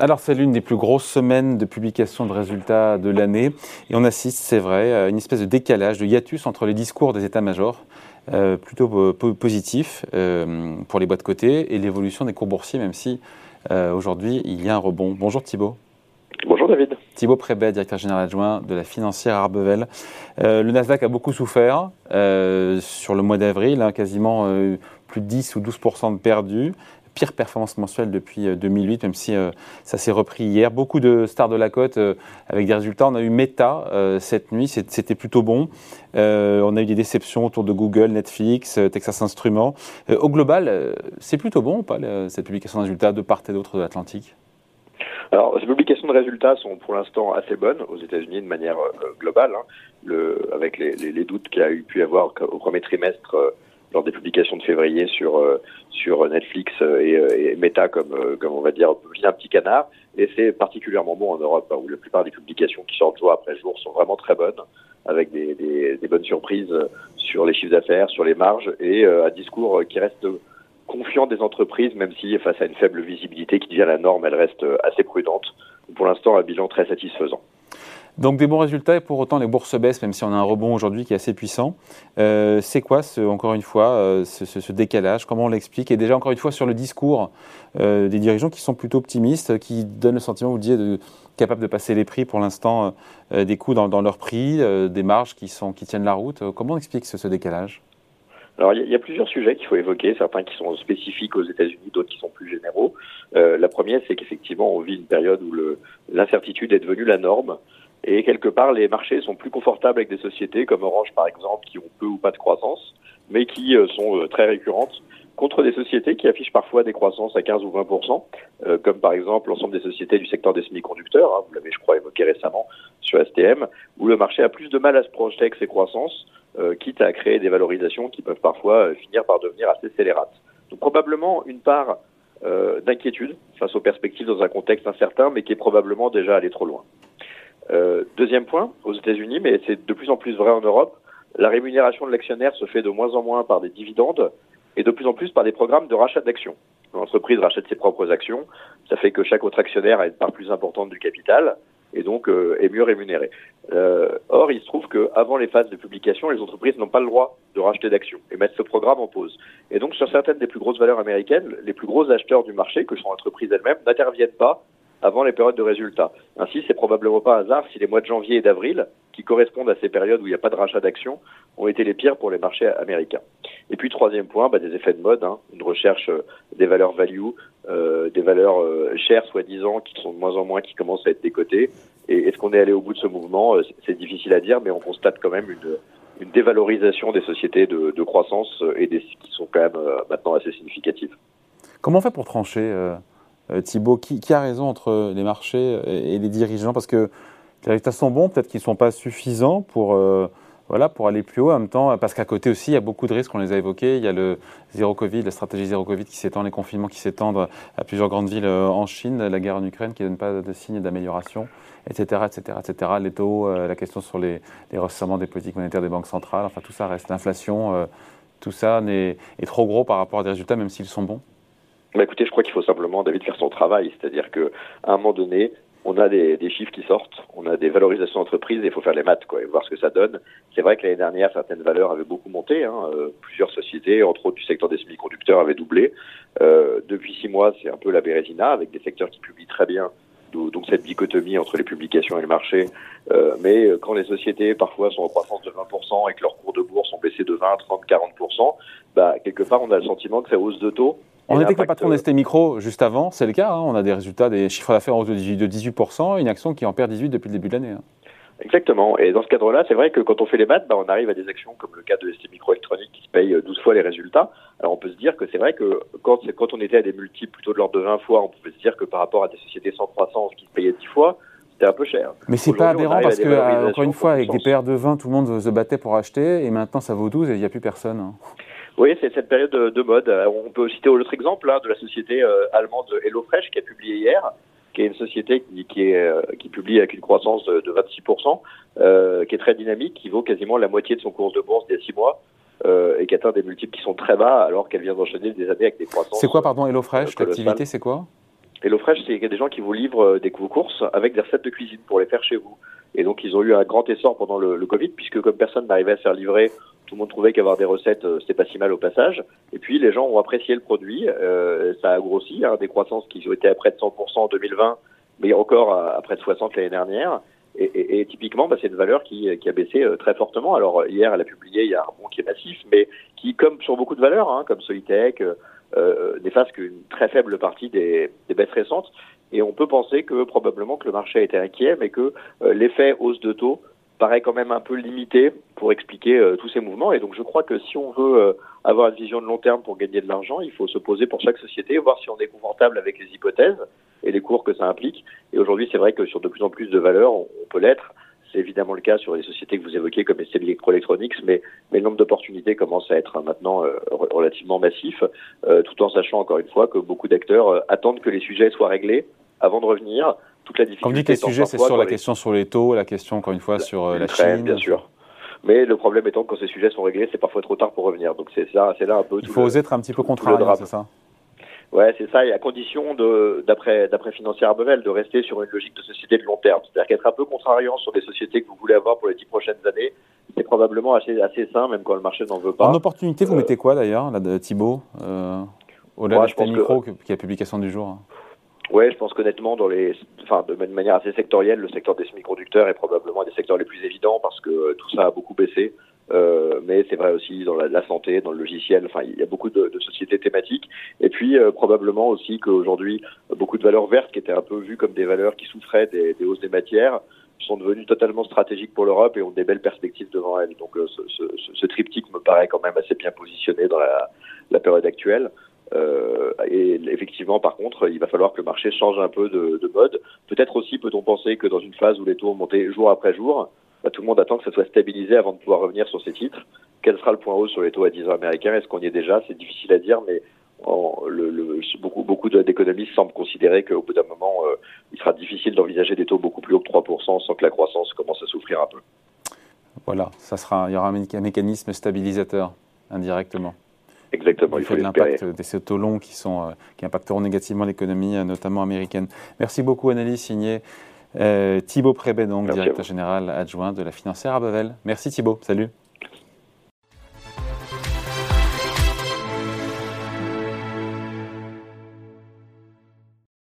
Alors c'est l'une des plus grosses semaines de publication de résultats de l'année et on assiste, c'est vrai, à une espèce de décalage, de hiatus entre les discours des états-majors, euh, plutôt positifs euh, pour les boîtes cotées, et l'évolution des cours boursiers, même si euh, aujourd'hui il y a un rebond. Bonjour Thibault. Bonjour David. Thibault Prébet, directeur général adjoint de la financière Arbevel. le Nasdaq a beaucoup souffert sur le mois d'avril, hein, quasiment plus de 10 ou 12% de perdus pire performance mensuelle depuis 2008, euh, même si euh, ça s'est repris hier. Beaucoup de stars de la côte euh, avec des résultats. On a eu Meta cette nuit, c'était plutôt bon. on a eu des déceptions autour de Google, Netflix, Texas Instruments. au global, c'est plutôt bon ou pas cette publication de résultats de part et d'autre de l'Atlantique? Alors, ces publications de résultats sont pour l'instant assez bonnes aux États-Unis de manière globale, hein. avec les, doutes qu'il y a eu pu avoir au premier trimestre lors des publications de février sur euh, sur Netflix euh, et, et, Meta comme euh, comme on va dire un petit canard et c'est particulièrement bon en Europe hein, où la plupart des publications qui sortent jour après jour sont vraiment très bonnes avec des, des, des bonnes surprises sur les chiffres d'affaires, sur les marges et un discours qui reste confiant des entreprises, même si face à une faible visibilité qui devient la norme, elle reste assez prudente. Pour l'instant, un bilan très satisfaisant. Donc des bons résultats et pour autant les bourses baissent, même si on a un rebond aujourd'hui qui est assez puissant. Euh, c'est quoi, encore une fois, euh, ce, décalage? Comment on l'explique? Et déjà, encore une fois, sur le discours euh, des dirigeants qui sont plutôt optimistes, qui donnent le sentiment, vous le disiez, de, capables de passer les prix pour l'instant, des coûts dans, dans leurs prix, des marges qui, sont, qui tiennent la route. Comment on explique ce, décalage? Alors il y, a plusieurs sujets qu'il faut évoquer, certains qui sont spécifiques aux États-Unis, d'autres qui sont plus généraux. la première, c'est qu'effectivement, on vit une période où l'incertitude est devenue la norme. Et quelque part, les marchés sont plus confortables avec des sociétés comme Orange, par exemple, qui ont peu ou pas de croissance, mais qui euh, sont euh, très récurrentes, contre des sociétés qui affichent parfois des croissances à 15 ou 20 euh, comme par exemple l'ensemble des sociétés du secteur des semi-conducteurs, hein, vous l'avez, je crois, évoqué récemment sur STM, où le marché a plus de mal à se projeter avec ces croissances, quitte à créer des valorisations qui peuvent parfois finir par devenir assez scélérates. Donc probablement une part d'inquiétude face aux perspectives dans un contexte incertain, mais qui est probablement déjà allé trop loin. Euh, deuxième point, aux États-Unis, mais c'est de plus en plus vrai en Europe, la rémunération de l'actionnaire se fait de moins en moins par des dividendes et de plus en plus par des programmes de rachat d'actions. L'entreprise rachète ses propres actions, ça fait que chaque autre actionnaire a une part plus importante du capital et donc euh, est mieux rémunéré. Euh, or, il se trouve qu'avant les phases de publication, les entreprises n'ont pas le droit de racheter d'actions et mettre ce programme en pause. Et donc, sur certaines des plus grosses valeurs américaines, les plus gros acheteurs du marché, que sont l'entreprise elles-mêmes, n'interviennent pas avant les périodes de résultats. Ainsi, c'est probablement pas un hasard si les mois de janvier et d'avril, qui correspondent à ces périodes où il n'y a pas de rachat d'actions, ont été les pires pour les marchés américains. Et puis troisième point, bah, des effets de mode, hein, une recherche euh, des valeurs value, euh, des valeurs euh, chères soi-disant, qui sont de moins en moins, qui commencent à être décotées. Et est-ce qu'on est allé au bout de ce mouvement? C'est difficile à dire, mais on constate quand même une, dévalorisation des sociétés de, croissance et des qui sont quand même maintenant assez significatives. Comment on fait pour trancher Thibault, qui, a raison entre les marchés et, les dirigeants? Parce que les résultats sont bons, peut-être qu'ils ne sont pas suffisants pour, euh, voilà, pour aller plus haut en même temps, parce qu'à côté aussi, il y a beaucoup de risques, on les a évoqués. Il y a le zéro Covid, la stratégie zéro Covid qui s'étend, les confinements qui s'étendent à plusieurs grandes villes euh, en Chine, la guerre en Ukraine qui ne donne pas de signes d'amélioration, etc., etc., etc. Les taux, la question sur les, les des politiques monétaires des banques centrales, enfin tout ça reste. L'inflation, tout ça est trop gros par rapport à des résultats, même s'ils sont bons. Bah écoutez, je crois qu'il faut simplement, David, faire son travail. C'est-à-dire qu'à un moment donné, on a des, des, chiffres qui sortent, on a des valorisations d'entreprise et il faut faire les maths quoi, et voir ce que ça donne. C'est vrai que l'année dernière, certaines valeurs avaient beaucoup monté. Hein, euh, plusieurs sociétés, entre autres du secteur des semi-conducteurs, avaient doublé. Euh, depuis six mois, c'est un peu la Bérésina, avec des secteurs qui publient très bien. Donc cette dichotomie entre les publications et le marché. Euh, mais quand les sociétés parfois sont en croissance de 20% et que leurs cours de bourse ont baissé de 20, 30, 40%, bah, quelque part on a le sentiment que ça hausse de taux on était avec le patron d'ST Micro juste avant, c'est le cas. Hein. on a des résultats, des chiffres d'affaires en hausse de 18%, une action qui en perd 18 depuis le début de l'année. Hein. Exactement. Et dans ce cadre-là, c'est vrai que quand on fait les maths, bah, on arrive à des actions comme le cas de ST Microélectronique qui se paye 12 fois les résultats. Alors on peut se dire que c'est vrai que quand, quand on était à des multiples plutôt de l'ordre de 20 fois, on pouvait se dire que par rapport à des sociétés sans croissance qui se payaient 10 fois, c'était un peu cher. Mais c'est pas aberrant parce que, euh, encore une fois, avec des PR de 20, tout le monde se battait pour acheter et maintenant ça vaut 12 et il n'y a plus personne. Hein. Oui, c'est cette période de, mode. On peut citer autre exemple hein, de la société euh, allemande HelloFresh qui a publié hier, qui est une société qui, qui, est, euh, qui publie avec une croissance de, 26%, euh, qui est très dynamique, qui vaut quasiment la moitié de son cours de bourse d'il y a 6 mois. Euh, et qui atteint des multiples qui sont très bas alors qu'elle vient d'enchaîner des années avec des croissances. C'est quoi, pardon, HelloFresh L'activité, c'est quoi? HelloFresh, c'est des gens qui vous livrent des courses avec des recettes de cuisine pour les faire chez vous. Et donc, ils ont eu un grand essor pendant le, le Covid, puisque comme personne n'arrivait à se faire livrer, tout le monde trouvait qu'avoir des recettes, euh, c'était pas si mal au passage. Et puis, les gens ont apprécié le produit. Euh, ça a grossi, hein, des croissances qui ont été à près de 100% en 2020, mais encore à, près de 60 l'année dernière. Et, et, et, typiquement, bah, c'est une valeur qui, qui a baissé euh, très fortement. Alors hier, elle a publié, il y a un rebond qui est massif, mais qui, comme sur beaucoup de valeurs, hein, comme Solitech, euh, n'efface qu'une très faible partie des, des baisses récentes. Et on peut penser que probablement que le marché a été inquiet, mais que euh, l'effet hausse de taux paraît quand même un peu limité pour expliquer euh, tous ces mouvements. Et donc je crois que si on veut euh, avoir une vision de long terme pour gagner de l'argent, il faut se poser pour chaque société, voir si on est confortable avec les hypothèses et les cours que ça implique. Et aujourd'hui, c'est vrai que sur de plus en plus de valeurs, on peut l'être. C'est évidemment le cas sur les sociétés que vous évoquez comme ST Electronics, mais, mais le nombre d'opportunités commence à être maintenant relativement massif, tout en sachant encore une fois que beaucoup d'acteurs attendent que les sujets soient réglés avant de revenir. Toute la difficulté. Quand vous dites les sujets, c'est sur la les... question sur les taux, la question encore une fois sur la Chine. Bien sûr. Mais le problème étant que quand ces sujets sont réglés, c'est parfois trop tard pour revenir. Donc c'est là, c'est là un peu. Il faut oser être un petit peu contrariant, c'est ça. Ouais, c'est ça, et à condition de, d'après, d'après Financière Arbevel, de rester sur une logique de société de long terme. C'est-à-dire qu'être un peu contrariant sur des sociétés que vous voulez avoir pour les dix prochaines années, c'est probablement assez, assez sain, même quand le marché n'en veut pas. En opportunité, vous euh, mettez quoi d'ailleurs, là, de Thibault, euh, au-delà de micro que, qui est la publication du jour Ouais, je pense qu'honnêtement, dans les, enfin, de manière assez sectorielle, le secteur des semi-conducteurs est probablement un des secteurs les plus évidents parce que tout ça a beaucoup baissé. Euh, mais c'est vrai aussi dans la, santé, dans le logiciel. Enfin, il y a beaucoup de, sociétés thématiques. Et puis euh, probablement aussi qu'aujourd'hui, beaucoup de valeurs vertes qui étaient un peu vues comme des valeurs qui souffraient des, hausses des matières sont devenues totalement stratégiques pour l'Europe et ont des belles perspectives devant elles. Donc euh, ce, ce, ce, triptyque me paraît quand même assez bien positionné dans la période actuelle. Euh, et effectivement, par contre, il va falloir que le marché change un peu de, de mode. Peut-être aussi peut-on penser que dans une phase où les taux ont monté jour après jour, bah, tout le monde attend que ça soit stabilisé avant de pouvoir revenir sur ces titres. Quel sera le point haut sur les taux à 10 ans américains? Est-ce qu'on y est déjà? C'est difficile à dire, mais beaucoup, beaucoup d'économistes semblent considérer qu'au bout d'un moment, euh, il sera difficile d'envisager des taux beaucoup plus hauts que 3% sans que la croissance commence à souffrir un peu. Voilà, ça sera, il y aura un mécanisme stabilisateur indirectement. Exactement. Il faut de l'impact des taux longs qui, sont, euh, qui impacteront négativement l'économie, euh, notamment américaine. Merci beaucoup, Annelies Signé. Euh, Thibaut Prébet, donc, Merci directeur général adjoint de la financière à Bavel. Merci Thibaut, salut.